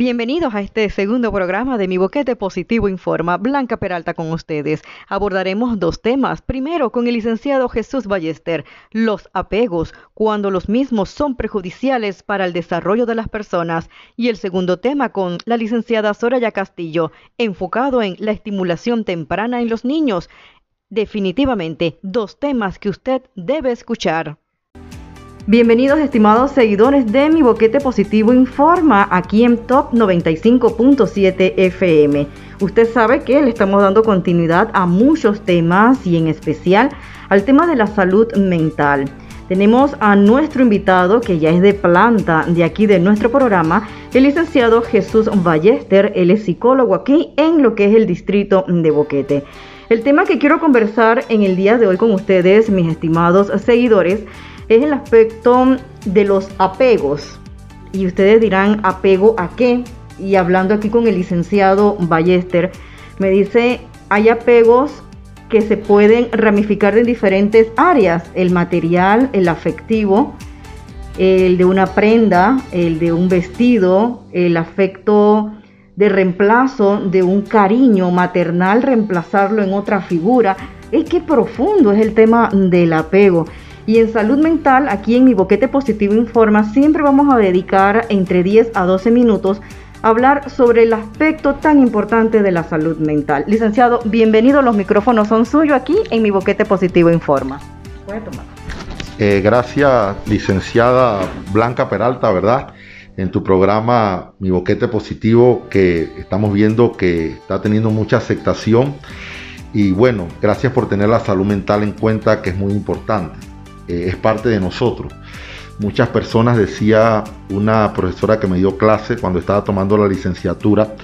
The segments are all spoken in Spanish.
Bienvenidos a este segundo programa de Mi Boquete Positivo Informa. Blanca Peralta con ustedes. Abordaremos dos temas. Primero, con el licenciado Jesús Ballester, los apegos, cuando los mismos son perjudiciales para el desarrollo de las personas. Y el segundo tema con la licenciada Soraya Castillo, enfocado en la estimulación temprana en los niños. Definitivamente, dos temas que usted debe escuchar. Bienvenidos estimados seguidores de Mi Boquete Positivo Informa aquí en Top 95.7 FM. Usted sabe que le estamos dando continuidad a muchos temas y en especial al tema de la salud mental. Tenemos a nuestro invitado que ya es de planta de aquí de nuestro programa, el licenciado Jesús Ballester, él es psicólogo aquí en lo que es el distrito de Boquete. El tema que quiero conversar en el día de hoy con ustedes, mis estimados seguidores, es el aspecto de los apegos. Y ustedes dirán, ¿apego a qué? Y hablando aquí con el licenciado Ballester, me dice, hay apegos que se pueden ramificar en diferentes áreas, el material, el afectivo, el de una prenda, el de un vestido, el afecto de reemplazo de un cariño maternal, reemplazarlo en otra figura. Es que profundo es el tema del apego. Y en salud mental, aquí en mi boquete positivo informa, siempre vamos a dedicar entre 10 a 12 minutos a hablar sobre el aspecto tan importante de la salud mental. Licenciado, bienvenido, los micrófonos son suyos aquí en mi boquete positivo informa. Puede tomar. Eh, gracias, licenciada Blanca Peralta, ¿verdad? En tu programa Mi Boquete Positivo, que estamos viendo que está teniendo mucha aceptación. Y bueno, gracias por tener la salud mental en cuenta, que es muy importante. Eh, es parte de nosotros. Muchas personas, decía una profesora que me dio clase cuando estaba tomando la licenciatura,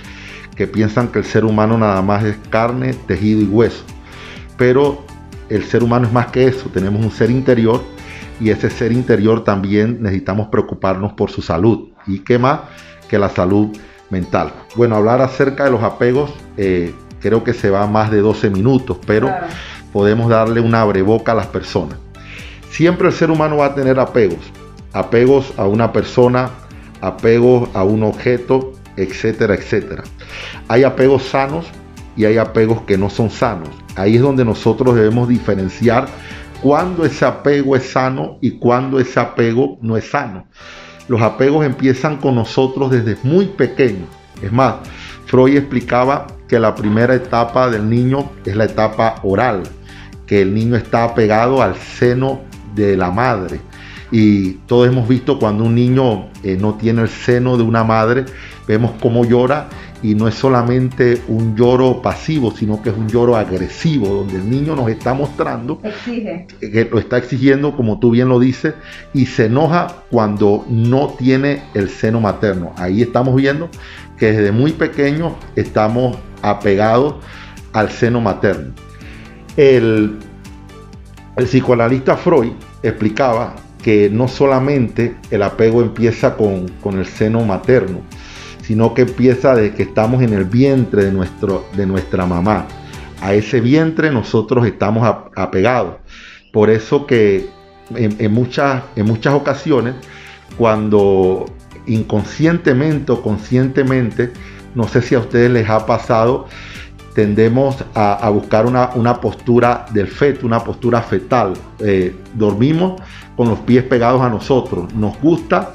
que piensan que el ser humano nada más es carne, tejido y hueso. Pero el ser humano es más que eso, tenemos un ser interior y ese ser interior también necesitamos preocuparnos por su salud. ¿Y qué más que la salud mental? Bueno, hablar acerca de los apegos eh, creo que se va más de 12 minutos, pero podemos darle una abreboca a las personas. Siempre el ser humano va a tener apegos, apegos a una persona, apegos a un objeto, etcétera, etcétera. Hay apegos sanos y hay apegos que no son sanos. Ahí es donde nosotros debemos diferenciar cuándo ese apego es sano y cuándo ese apego no es sano. Los apegos empiezan con nosotros desde muy pequeños. Es más, Freud explicaba que la primera etapa del niño es la etapa oral, que el niño está apegado al seno de la madre. Y todos hemos visto cuando un niño eh, no tiene el seno de una madre, vemos cómo llora y no es solamente un lloro pasivo, sino que es un lloro agresivo, donde el niño nos está mostrando que lo está exigiendo, como tú bien lo dices, y se enoja cuando no tiene el seno materno. Ahí estamos viendo que desde muy pequeño estamos apegados al seno materno. El, el psicoanalista Freud explicaba que no solamente el apego empieza con, el seno materno, sino que empieza desde que estamos en el vientre de, nuestro, de nuestra mamá. A ese vientre nosotros estamos apegados. Por eso que en, muchas, en muchas ocasiones, cuando inconscientemente o conscientemente, no sé si a ustedes les ha pasado, tendemos a, buscar una, postura del feto, una postura fetal. Eh, dormimos con los pies pegados a nosotros. Nos gusta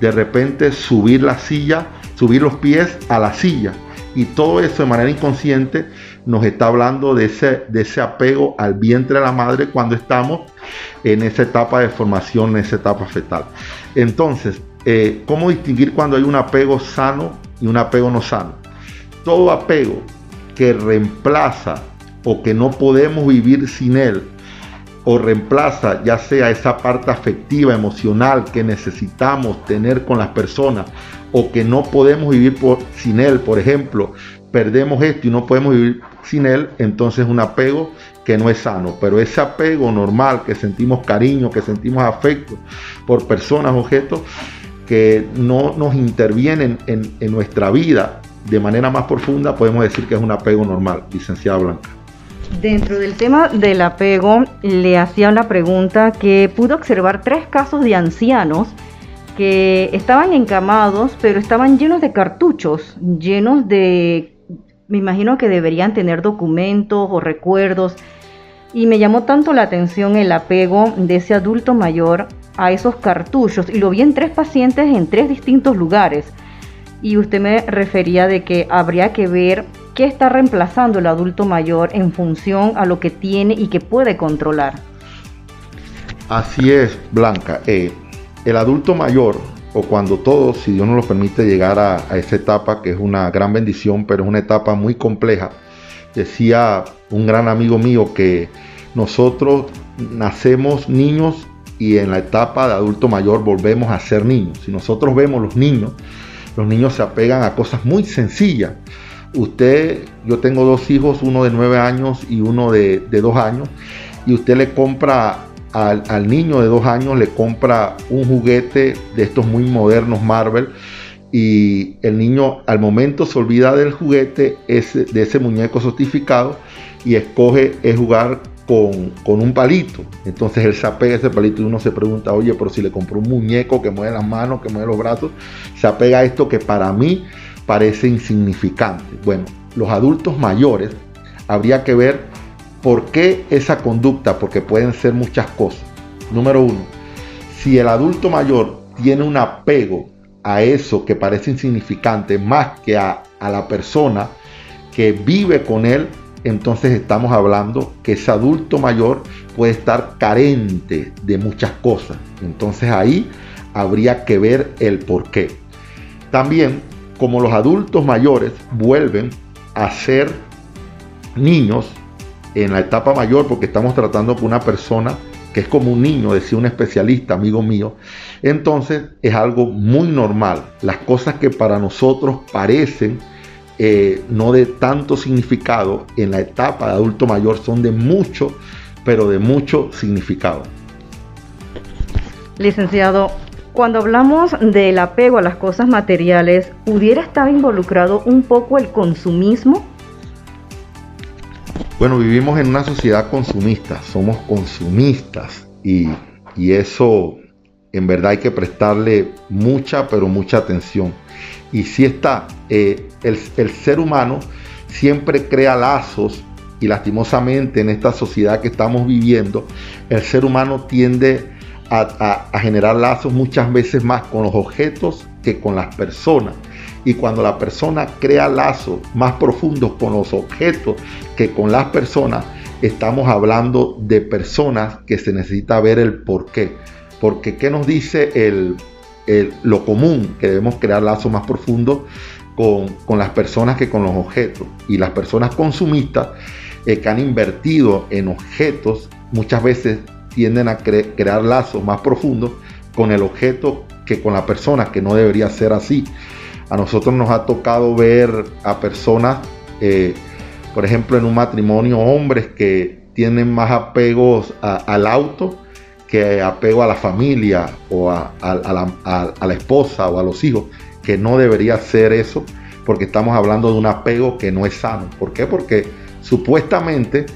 de repente subir la silla, subir los pies a la silla. Y todo eso de manera inconsciente nos está hablando de ese, de ese apego al vientre de la madre cuando estamos en esa etapa de formación, en esa etapa fetal. Entonces, eh, ¿cómo distinguir cuando hay un apego sano y un apego no sano? Todo apego que reemplaza o que no podemos vivir sin él, o reemplaza ya sea esa parte afectiva, emocional que necesitamos tener con las personas, o que no podemos vivir por, sin él, por ejemplo, perdemos esto y no podemos vivir sin él, entonces un apego que no es sano. Pero ese apego normal, que sentimos cariño, que sentimos afecto por personas, objetos, que no nos intervienen en, en nuestra vida de manera más profunda, podemos decir que es un apego normal, licenciada Blanca. Dentro del tema del apego, le hacía una pregunta que pudo observar tres casos de ancianos que estaban encamados, pero estaban llenos de cartuchos, llenos de, me imagino que deberían tener documentos o recuerdos. Y me llamó tanto la atención el apego de ese adulto mayor a esos cartuchos. Y lo vi en tres pacientes en tres distintos lugares. Y usted me refería de que habría que ver qué está reemplazando el adulto mayor en función a lo que tiene y que puede controlar. Así es, Blanca. Eh, el adulto mayor, o cuando todos, si Dios nos lo permite, llegar a, esa etapa, que es una gran bendición, pero es una etapa muy compleja, decía un gran amigo mío que nosotros nacemos niños y en la etapa de adulto mayor volvemos a ser niños. Si nosotros vemos los niños, los niños se apegan a cosas muy sencillas. Usted, yo tengo dos hijos, uno de nueve años y uno de, de dos años, y usted le compra al, niño de dos años le compra un juguete de estos muy modernos Marvel y el niño al momento se olvida del juguete ese, de ese muñeco certificado y escoge es jugar con, un palito. Entonces él se apega a ese palito y uno se pregunta, oye, pero si le compró un muñeco que mueve las manos, que mueve los brazos, se apega a esto que para mí parece insignificante. Bueno, los adultos mayores habría que ver ¿Por qué esa conducta? Porque pueden ser muchas cosas. Número uno, si el adulto mayor tiene un apego a eso que parece insignificante más que a, la persona que vive con él, entonces estamos hablando que ese adulto mayor puede estar carente de muchas cosas. Entonces ahí habría que ver el por qué. También, como los adultos mayores vuelven a ser niños, en la etapa mayor, porque estamos tratando con una persona que es como un niño, decía un especialista, amigo mío, entonces es algo muy normal. Las cosas que para nosotros parecen eh, no de tanto significado, en la etapa de adulto mayor son de mucho, pero de mucho significado. Licenciado, cuando hablamos del apego a las cosas materiales, ¿pudiera estar involucrado un poco el consumismo? Bueno, vivimos en una sociedad consumista, somos consumistas y, eso en verdad hay que prestarle mucha, pero mucha atención. Y si está, eh, el, ser humano siempre crea lazos y lastimosamente en esta sociedad que estamos viviendo, el ser humano tiende a, generar lazos muchas veces más con los objetos que con las personas. Y cuando la persona crea lazos más profundos con los objetos que con las personas, estamos hablando de personas que se necesita ver el por qué. Porque ¿qué nos dice el, lo común? Que debemos crear lazos más profundos con, las personas que con los objetos. Y las personas consumistas eh, que han invertido en objetos muchas veces tienden a crear lazos más profundos con el objeto que con la persona, que no debería ser así. A nosotros nos ha tocado ver a personas, eh, por ejemplo, en un matrimonio, hombres que tienen más apegos al auto que apego a la familia o a, la, esposa o a los hijos, que no debería ser eso, porque estamos hablando de un apego que no es sano. ¿Por qué? Porque supuestamente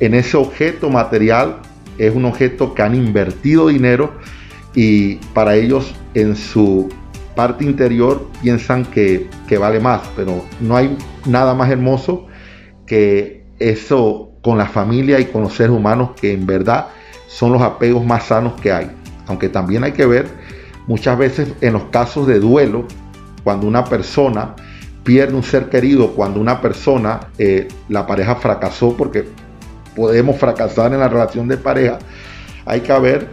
en ese objeto material es un objeto que han invertido dinero y para ellos en su parte interior piensan que, vale más, pero no hay nada más hermoso que eso con la familia y con los seres humanos que en verdad son los apegos más sanos que hay. Aunque también hay que ver muchas veces en los casos de duelo, cuando una persona pierde un ser querido, cuando una persona, eh, la pareja fracasó, porque podemos fracasar en la relación de pareja, hay que ver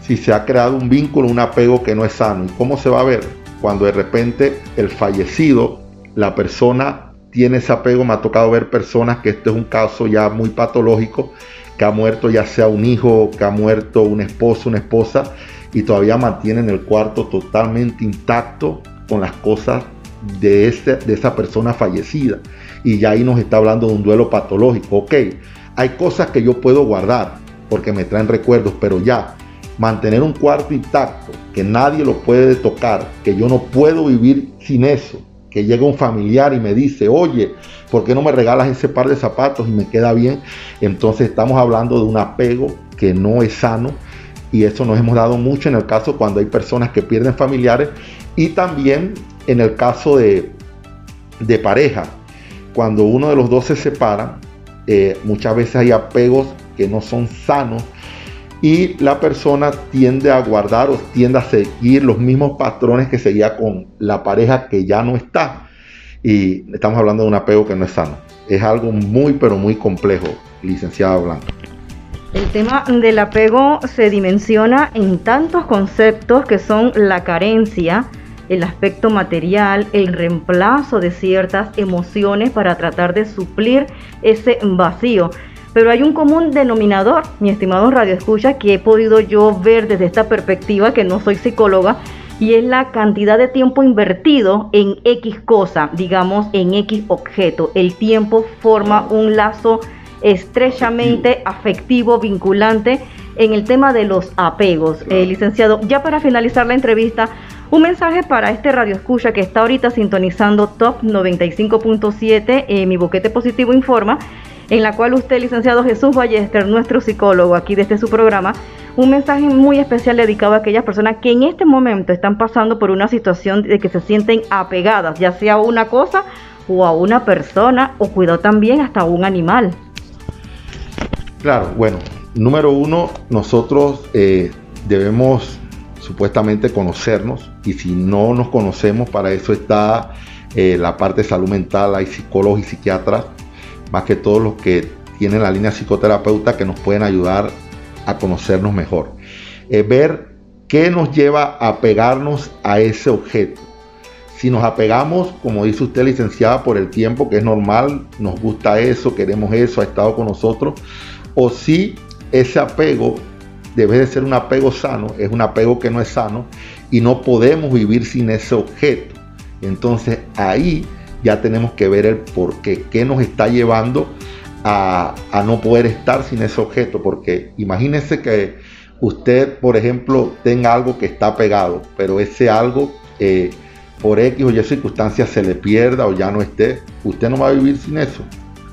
si se ha creado un vínculo, un apego que no es sano. ¿Y cómo se va a ver? Cuando de repente el fallecido, la persona tiene ese apego, me ha tocado ver personas que este es un caso ya muy patológico, que ha muerto ya sea un hijo, que ha muerto un esposo, una esposa, y todavía mantienen el cuarto totalmente intacto con las cosas de, de esa persona fallecida. Y ya ahí nos está hablando de un duelo patológico. Ok, hay cosas que yo puedo guardar porque me traen recuerdos, pero ya mantener un cuarto intacto, que nadie lo puede tocar, que yo no puedo vivir sin eso, que llega un familiar y me dice, oye, ¿por qué no me regalas ese par de zapatos y me queda bien? Entonces estamos hablando de un apego que no es sano y eso nos hemos dado mucho en el caso cuando hay personas que pierden familiares y también en el caso de, de pareja. Cuando uno de los dos se separa, eh, muchas veces hay apegos que no son sanos y la persona tiende a guardar o tiende a seguir los mismos patrones que seguía con la pareja que ya no está. Y estamos hablando de un apego que no es sano. Es algo muy, pero muy complejo, licenciada Blanca. El tema del apego se dimensiona en tantos conceptos que son la carencia, el aspecto material, el reemplazo de ciertas emociones para tratar de suplir ese vacío. Pero hay un común denominador, mi estimado Radio Escucha, que he podido yo ver desde esta perspectiva, que no soy psicóloga, y es la cantidad de tiempo invertido en X cosa, digamos, en X objeto. El tiempo forma un lazo estrechamente afectivo, vinculante en el tema de los apegos. Eh, licenciado, ya para finalizar la entrevista, un mensaje para este radio escucha que está ahorita sintonizando Top 95.7, eh, mi boquete positivo informa, en la cual usted, licenciado Jesús Ballester, nuestro psicólogo aquí desde su programa, un mensaje muy especial dedicado a aquellas personas que en este momento están pasando por una situación de que se sienten apegadas, ya sea a una cosa o a una persona, o cuidado también hasta a un animal. Claro, bueno, número uno, nosotros eh, debemos supuestamente conocernos y si no nos conocemos, para eso está eh, la parte de salud mental, hay psicólogos y psiquiatras más que todos los que tienen la línea psicoterapeuta que nos pueden ayudar a conocernos mejor. Es ver qué nos lleva a pegarnos a ese objeto. Si nos apegamos, como dice usted licenciada, por el tiempo, que es normal, nos gusta eso, queremos eso, ha estado con nosotros, o si ese apego debe de ser un apego sano, es un apego que no es sano y no podemos vivir sin ese objeto. Entonces ahí ya tenemos que ver el por qué, qué nos está llevando a, no poder estar sin ese objeto, porque imagínense que usted, por ejemplo, tenga algo que está pegado, pero ese algo eh, por X o Y circunstancias se le pierda o ya no esté, usted no va a vivir sin eso.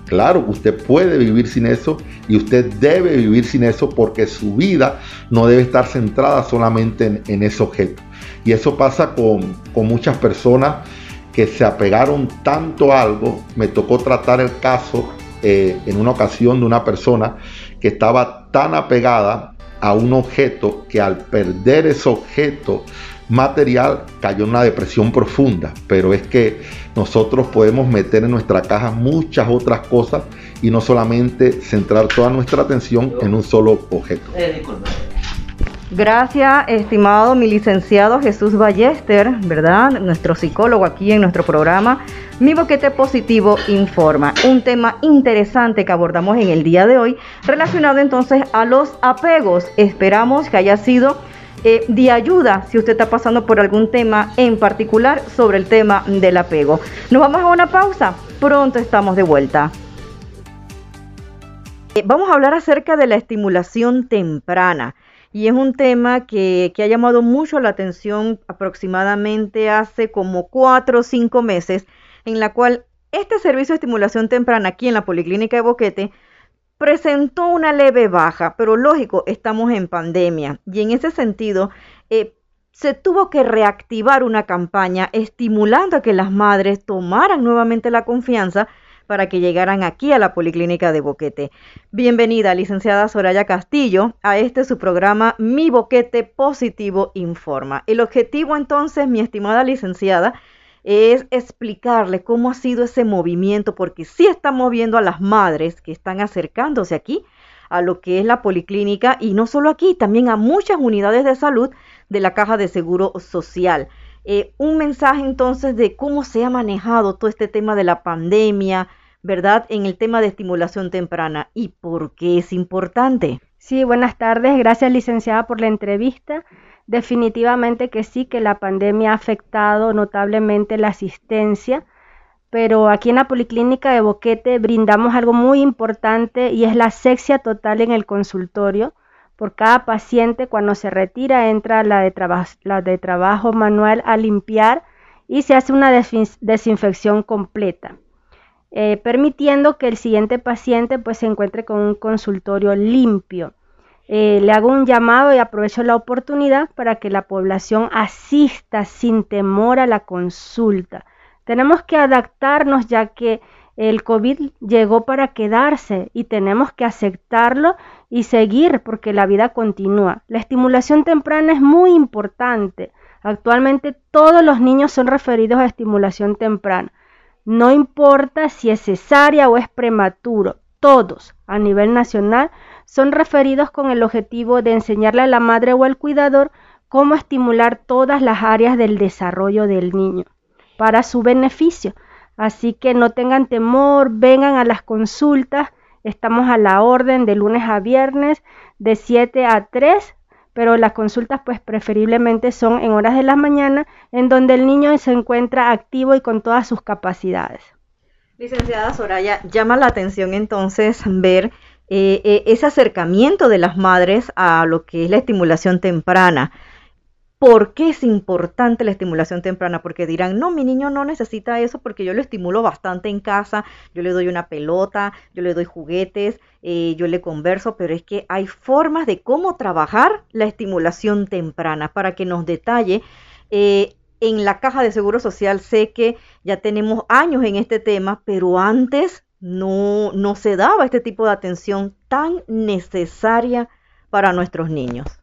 Claro, usted puede vivir sin eso y usted debe vivir sin eso porque su vida no debe estar centrada solamente en, ese objeto. Y eso pasa con, con muchas personas que se apegaron tanto a algo. Me tocó tratar el caso eh, en una ocasión de una persona que estaba tan apegada a un objeto que al perder ese objeto material cayó en una depresión profunda. Pero es que nosotros podemos meter en nuestra caja muchas otras cosas y no solamente centrar toda nuestra atención en un solo objeto. Eh, Gracias, estimado mi licenciado Jesús Ballester, ¿verdad? Nuestro psicólogo aquí en nuestro programa. Mi boquete positivo informa. Un tema interesante que abordamos en el día de hoy, relacionado entonces a los apegos. Esperamos que haya sido eh, de ayuda si usted está pasando por algún tema en particular sobre el tema del apego. Nos vamos a una pausa. Pronto estamos de vuelta. Eh, vamos a hablar acerca de la estimulación temprana y es un tema que, ha llamado mucho la atención aproximadamente hace como cuatro o cinco meses, en la cual este servicio de estimulación temprana aquí en la Policlínica de Boquete presentó una leve baja, pero lógico, estamos en pandemia y en ese sentido eh, se tuvo que reactivar una campaña estimulando a que las madres tomaran nuevamente la confianza para que llegaran aquí a la Policlínica de Boquete. Bienvenida, licenciada Soraya Castillo, a este su programa Mi Boquete Positivo Informa. El objetivo entonces, mi estimada licenciada, es explicarle cómo ha sido ese movimiento, porque sí estamos viendo a las madres que están acercándose aquí a lo que es la policlínica y no solo aquí, también a muchas unidades de salud de la Caja de Seguro Social. Eh, un mensaje entonces de cómo se ha manejado todo este tema de la pandemia, ¿verdad? En el tema de estimulación temprana y por qué es importante. Sí, buenas tardes. Gracias, licenciada, por la entrevista. Definitivamente que sí, que la pandemia ha afectado notablemente la asistencia, pero aquí en la Policlínica de Boquete brindamos algo muy importante y es la sexia total en el consultorio por cada paciente, cuando se retira, entra la de, la de trabajo manual a limpiar y se hace una desinfección completa, eh, permitiendo que el siguiente paciente pues, se encuentre con un consultorio limpio. Eh, le hago un llamado y aprovecho la oportunidad para que la población asista sin temor a la consulta. Tenemos que adaptarnos ya que el COVID llegó para quedarse y tenemos que aceptarlo y seguir porque la vida continúa. La estimulación temprana es muy importante. Actualmente todos los niños son referidos a estimulación temprana. No importa si es cesárea o es prematuro, todos a nivel nacional son referidos con el objetivo de enseñarle a la madre o al cuidador cómo estimular todas las áreas del desarrollo del niño para su beneficio. Así que no tengan temor, vengan a las consultas. Estamos a la orden de lunes a viernes de 7 a 3, pero las consultas pues preferiblemente son en horas de la mañana en donde el niño se encuentra activo y con todas sus capacidades. Licenciada Soraya, llama la atención entonces ver eh, eh, ese acercamiento de las madres a lo que es la estimulación temprana. ¿Por qué es importante la estimulación temprana? Porque dirán, no, mi niño no necesita eso porque yo lo estimulo bastante en casa, yo le doy una pelota, yo le doy juguetes, eh, yo le converso, pero es que hay formas de cómo trabajar la estimulación temprana para que nos detalle. en la caja de Seguro Social sé que ya tenemos años en este tema, pero antes no, no se daba este tipo de atención tan necesaria para nuestros niños.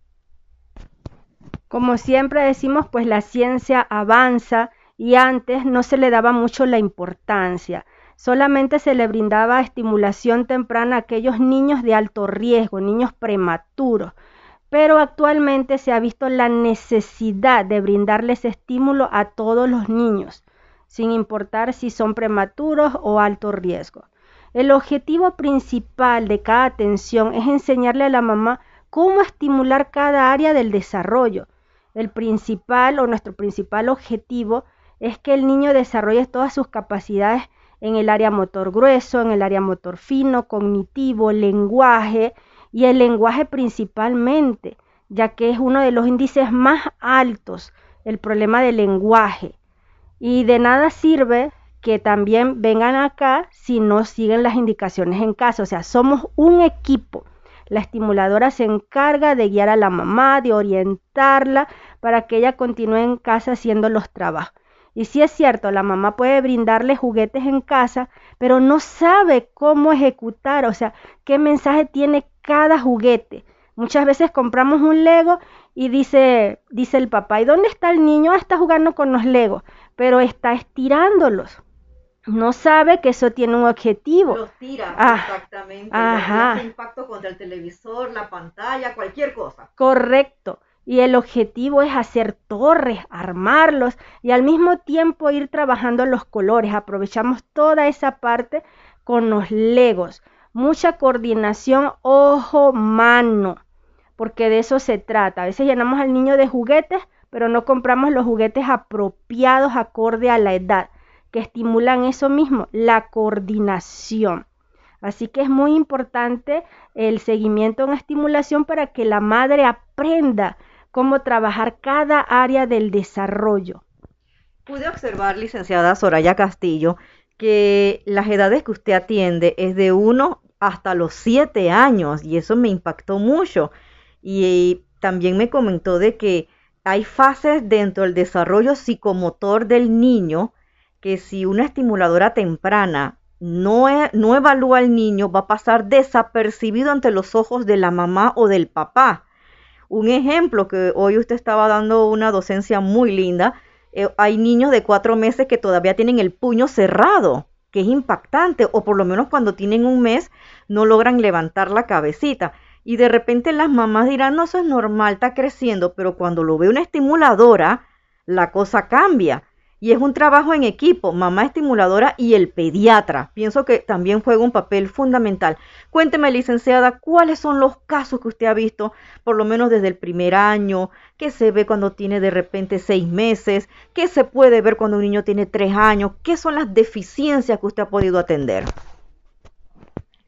Como siempre decimos, pues la ciencia avanza y antes no se le daba mucho la importancia. Solamente se le brindaba estimulación temprana a aquellos niños de alto riesgo, niños prematuros. Pero actualmente se ha visto la necesidad de brindarles estímulo a todos los niños, sin importar si son prematuros o alto riesgo. El objetivo principal de cada atención es enseñarle a la mamá cómo estimular cada área del desarrollo. El principal o nuestro principal objetivo es que el niño desarrolle todas sus capacidades en el área motor grueso, en el área motor fino, cognitivo, lenguaje y el lenguaje principalmente, ya que es uno de los índices más altos, el problema del lenguaje. Y de nada sirve que también vengan acá si no siguen las indicaciones en casa. O sea, somos un equipo. La estimuladora se encarga de guiar a la mamá, de orientarla para que ella continúe en casa haciendo los trabajos. Y si es cierto, la mamá puede brindarle juguetes en casa, pero no sabe cómo ejecutar, o sea, qué mensaje tiene cada juguete. Muchas veces compramos un Lego y dice, dice el papá, ¿y dónde está el niño? Ah, está jugando con los Legos, pero está estirándolos no sabe que eso tiene un objetivo. Los tira, ah, exactamente. Ajá. impacto contra el televisor, la pantalla, cualquier cosa. Correcto. Y el objetivo es hacer torres, armarlos y al mismo tiempo ir trabajando los colores. Aprovechamos toda esa parte con los legos. Mucha coordinación ojo-mano, porque de eso se trata. A veces llenamos al niño de juguetes, pero no compramos los juguetes apropiados acorde a la edad que estimulan eso mismo, la coordinación. Así que es muy importante el seguimiento en estimulación para que la madre aprenda cómo trabajar cada área del desarrollo. Pude observar, licenciada Soraya Castillo, que las edades que usted atiende es de 1 hasta los 7 años y eso me impactó mucho. Y también me comentó de que hay fases dentro del desarrollo psicomotor del niño que si una estimuladora temprana no, e, no evalúa al niño, va a pasar desapercibido ante los ojos de la mamá o del papá. Un ejemplo que hoy usted estaba dando una docencia muy linda, eh, hay niños de cuatro meses que todavía tienen el puño cerrado, que es impactante, o por lo menos cuando tienen un mes no logran levantar la cabecita. Y de repente las mamás dirán, no, eso es normal, está creciendo, pero cuando lo ve una estimuladora, la cosa cambia y es un trabajo en equipo, mamá estimuladora y el pediatra. Pienso que también juega un papel fundamental. Cuénteme, licenciada, cuáles son los casos que usted ha visto, por lo menos desde el primer año, qué se ve cuando tiene de repente seis meses, qué se puede ver cuando un niño tiene tres años, qué son las deficiencias que usted ha podido atender.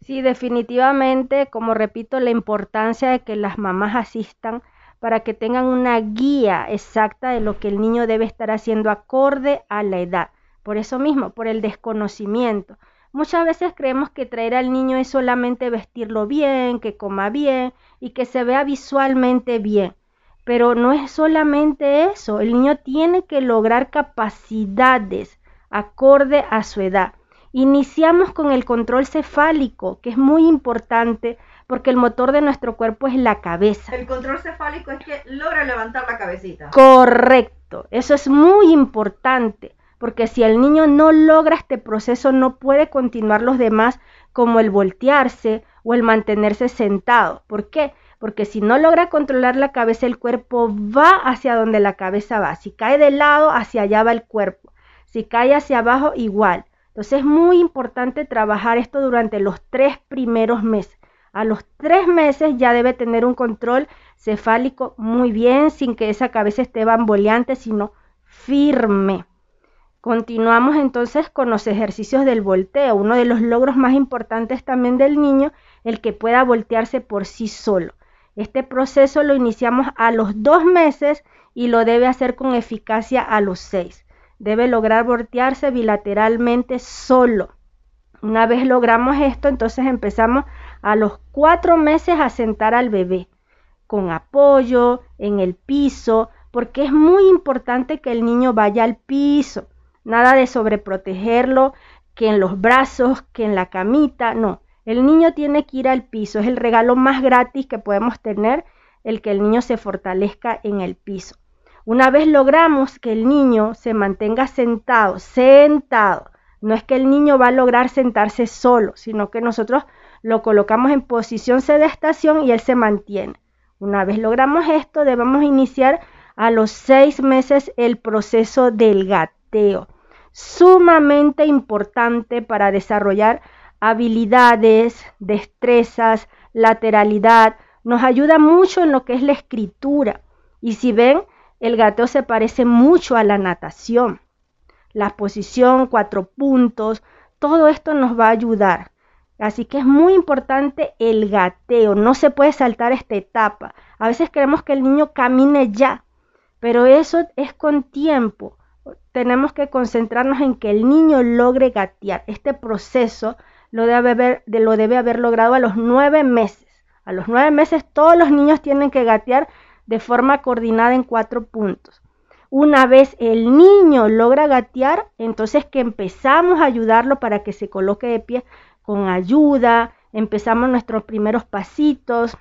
Sí, definitivamente, como repito, la importancia de que las mamás asistan para que tengan una guía exacta de lo que el niño debe estar haciendo acorde a la edad. Por eso mismo, por el desconocimiento. Muchas veces creemos que traer al niño es solamente vestirlo bien, que coma bien y que se vea visualmente bien. Pero no es solamente eso, el niño tiene que lograr capacidades acorde a su edad. Iniciamos con el control cefálico, que es muy importante porque el motor de nuestro cuerpo es la cabeza. El control cefálico es que logra levantar la cabecita. Correcto, eso es muy importante, porque si el niño no logra este proceso no puede continuar los demás como el voltearse o el mantenerse sentado. ¿Por qué? Porque si no logra controlar la cabeza, el cuerpo va hacia donde la cabeza va. Si cae de lado, hacia allá va el cuerpo. Si cae hacia abajo, igual. Entonces es muy importante trabajar esto durante los tres primeros meses. A los tres meses ya debe tener un control cefálico muy bien, sin que esa cabeza esté bamboleante, sino firme. Continuamos entonces con los ejercicios del volteo, uno de los logros más importantes también del niño, el que pueda voltearse por sí solo. Este proceso lo iniciamos a los dos meses y lo debe hacer con eficacia a los seis debe lograr voltearse bilateralmente solo. Una vez logramos esto, entonces empezamos a los cuatro meses a sentar al bebé con apoyo en el piso, porque es muy importante que el niño vaya al piso. Nada de sobreprotegerlo, que en los brazos, que en la camita, no. El niño tiene que ir al piso, es el regalo más gratis que podemos tener, el que el niño se fortalezca en el piso. Una vez logramos que el niño se mantenga sentado, sentado, no es que el niño va a lograr sentarse solo, sino que nosotros lo colocamos en posición sedestación y él se mantiene. Una vez logramos esto, debemos iniciar a los seis meses el proceso del gateo, sumamente importante para desarrollar habilidades, destrezas, lateralidad, nos ayuda mucho en lo que es la escritura. Y si ven, el gateo se parece mucho a la natación. La posición, cuatro puntos, todo esto nos va a ayudar. Así que es muy importante el gateo, no se puede saltar esta etapa. A veces queremos que el niño camine ya, pero eso es con tiempo. Tenemos que concentrarnos en que el niño logre gatear. Este proceso lo debe haber, lo debe haber logrado a los nueve meses. A los nueve meses todos los niños tienen que gatear de forma coordinada en cuatro puntos. Una vez el niño logra gatear, entonces que empezamos a ayudarlo para que se coloque de pie con ayuda, empezamos nuestros primeros pasitos.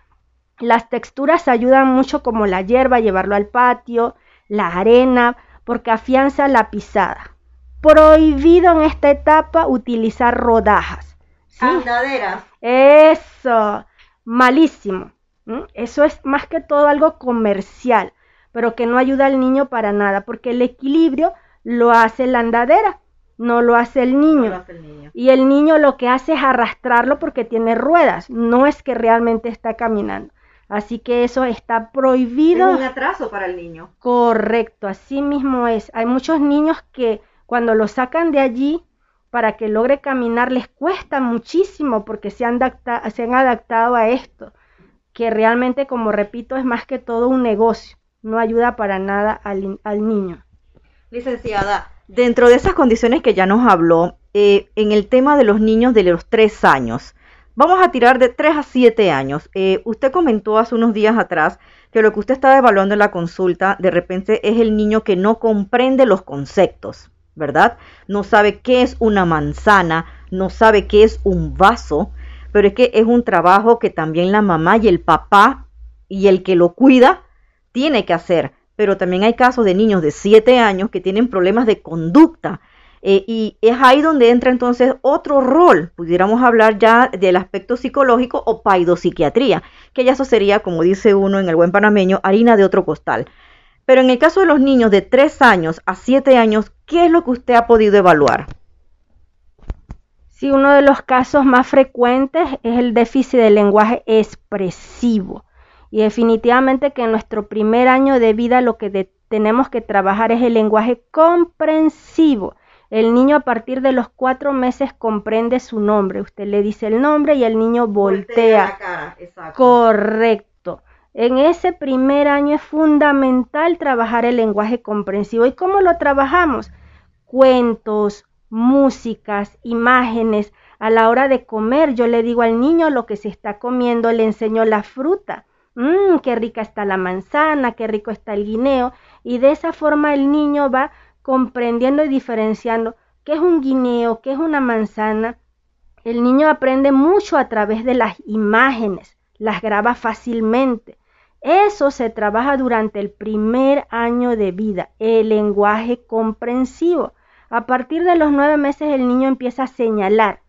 Las texturas ayudan mucho como la hierba, llevarlo al patio, la arena, porque afianza la pisada. Prohibido en esta etapa utilizar rodajas. Andaderas. Eso, malísimo. Eso es más que todo algo comercial, pero que no ayuda al niño para nada, porque el equilibrio lo hace la andadera, no lo hace el niño. Y el niño lo que hace es arrastrarlo porque tiene ruedas, no es que realmente está caminando. Así que eso está prohibido. Es un atraso para el niño. Correcto, así mismo es. Hay muchos niños que cuando lo sacan de allí para que logre caminar les cuesta muchísimo porque se han, se han adaptado a esto que realmente, como repito, es más que todo un negocio, no ayuda para nada al, niño. Licenciada, dentro de esas condiciones que ya nos habló, eh, en el tema de los niños de los tres años, vamos a tirar de tres a siete años. Eh, usted comentó hace unos días atrás que lo que usted estaba evaluando en la consulta de repente es el niño que no comprende los conceptos, ¿verdad? No sabe qué es una manzana, no sabe qué es un vaso, pero es que es un trabajo que también la mamá y el papá y el que lo cuida tiene que hacer. Pero también hay casos de niños de 7 años que tienen problemas de conducta. Eh, y es ahí donde entra entonces otro rol, pudiéramos hablar ya del aspecto psicológico o paidopsiquiatría, que ya eso sería, como dice uno en el buen panameño, harina de otro costal. Pero en el caso de los niños de 3 años a 7 años, ¿qué es lo que usted ha podido evaluar? Sí, uno de los casos más frecuentes es el déficit del lenguaje expresivo. Y definitivamente que en nuestro primer año de vida lo que tenemos que trabajar es el lenguaje comprensivo. El niño a partir de los cuatro meses comprende su nombre. Usted le dice el nombre y el niño voltea. Correcto. En ese primer año es fundamental trabajar el lenguaje comprensivo. ¿Y cómo lo trabajamos? Cuentos, músicas, imágenes. A la hora de comer, yo le digo al niño lo que se está comiendo, le enseño la fruta. Mmm, qué rica está la manzana, qué rico está el guineo. Y de esa forma el niño va comprendiendo y diferenciando qué es un guineo, qué es una manzana. El niño aprende mucho a través de las imágenes, las graba fácilmente. Eso se trabaja durante el primer año de vida, el lenguaje comprensivo. A partir de los nueve meses el niño empieza a señalar,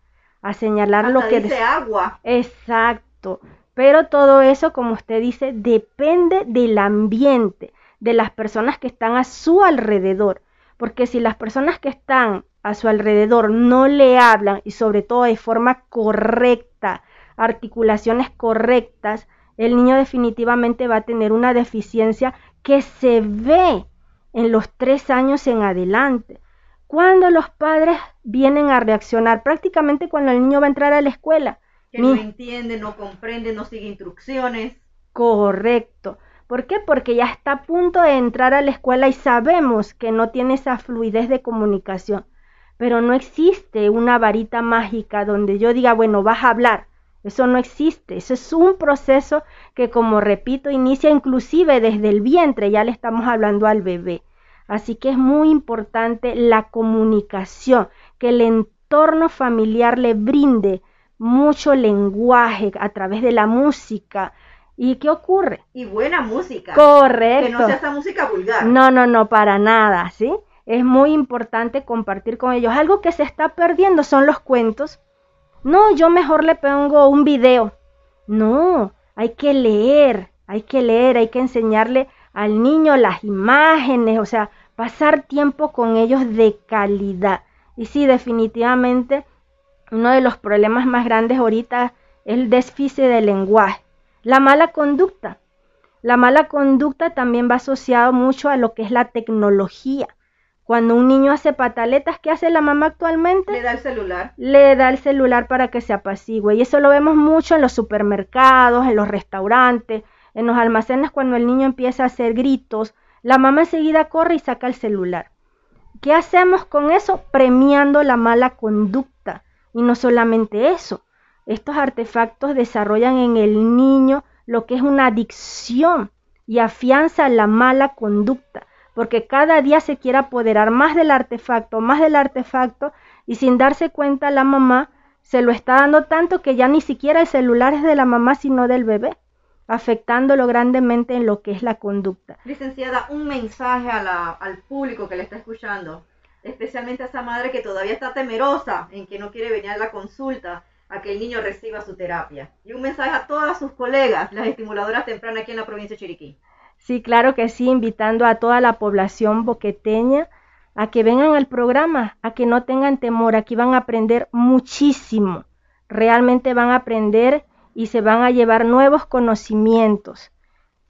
a señalar lo que dice agua. Exacto. Pero todo eso, como usted dice, depende del ambiente, de las personas que están a su alrededor. Porque si las personas que están a su alrededor no le hablan y sobre todo de forma correcta, articulaciones correctas, el niño definitivamente va a tener una deficiencia que se ve en los tres años en adelante. Cuando los padres vienen a reaccionar, prácticamente cuando el niño va a entrar a la escuela, que no entiende, no comprende, no sigue instrucciones. Correcto. ¿Por qué? Porque ya está a punto de entrar a la escuela y sabemos que no tiene esa fluidez de comunicación. Pero no existe una varita mágica donde yo diga, bueno, vas a hablar. Eso no existe. Eso es un proceso que, como repito, inicia inclusive desde el vientre. Ya le estamos hablando al bebé. Así que es muy importante la comunicación, que el entorno familiar le brinde mucho lenguaje a través de la música. ¿Y qué ocurre? Y buena música. Correcto. Que no sea esa música vulgar. No, no, no, para nada, ¿sí? Es muy importante compartir con ellos. Algo que se está perdiendo son los cuentos. No, yo mejor le pongo un video. No, hay que leer, hay que leer, hay que enseñarle al niño las imágenes, o sea, pasar tiempo con ellos de calidad. Y sí, definitivamente uno de los problemas más grandes ahorita es el déficit de lenguaje. La mala conducta. La mala conducta también va asociado mucho a lo que es la tecnología. Cuando un niño hace pataletas, ¿qué hace la mamá actualmente? Le da el celular. Le da el celular para que se apacigüe. Y eso lo vemos mucho en los supermercados, en los restaurantes, en los almacenes cuando el niño empieza a hacer gritos. La mamá enseguida corre y saca el celular. ¿Qué hacemos con eso? Premiando la mala conducta. Y no solamente eso, estos artefactos desarrollan en el niño lo que es una adicción y afianza la mala conducta, porque cada día se quiere apoderar más del artefacto, más del artefacto, y sin darse cuenta la mamá se lo está dando tanto que ya ni siquiera el celular es de la mamá, sino del bebé, afectándolo grandemente en lo que es la conducta. Licenciada, un mensaje al público que le está escuchando especialmente a esa madre que todavía está temerosa en que no quiere venir a la consulta a que el niño reciba su terapia. Y un mensaje a todas sus colegas, las estimuladoras tempranas aquí en la provincia de Chiriquí. Sí, claro que sí, invitando a toda la población boqueteña a que vengan al programa, a que no tengan temor, aquí van a aprender muchísimo, realmente van a aprender y se van a llevar nuevos conocimientos.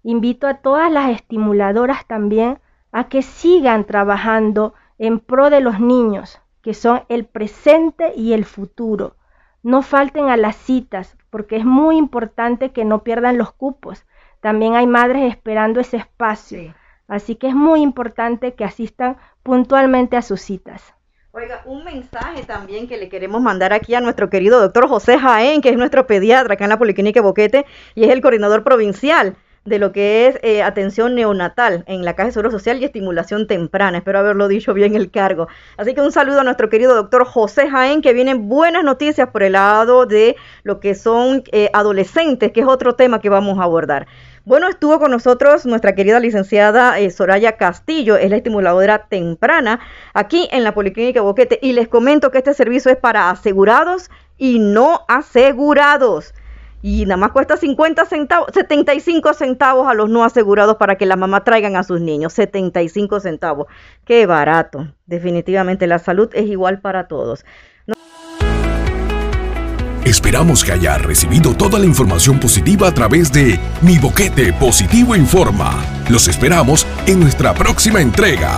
Invito a todas las estimuladoras también a que sigan trabajando en pro de los niños, que son el presente y el futuro. No falten a las citas, porque es muy importante que no pierdan los cupos. También hay madres esperando ese espacio. Así que es muy importante que asistan puntualmente a sus citas. Oiga, un mensaje también que le queremos mandar aquí a nuestro querido doctor José Jaén, que es nuestro pediatra acá en la Policlínica Boquete y es el coordinador provincial de lo que es eh, atención neonatal en la Caja de Seguro Social y estimulación temprana. Espero haberlo dicho bien el cargo. Así que un saludo a nuestro querido doctor José Jaén, que vienen buenas noticias por el lado de lo que son eh, adolescentes, que es otro tema que vamos a abordar. Bueno, estuvo con nosotros nuestra querida licenciada eh, Soraya Castillo, es la estimuladora temprana aquí en la Policlínica Boquete y les comento que este servicio es para asegurados y no asegurados y nada más cuesta 50 centavos, 75 centavos a los no asegurados para que la mamá traigan a sus niños, 75 centavos. Qué barato. Definitivamente la salud es igual para todos. Esperamos que haya recibido toda la información positiva a través de Mi Boquete Positivo Informa. Los esperamos en nuestra próxima entrega.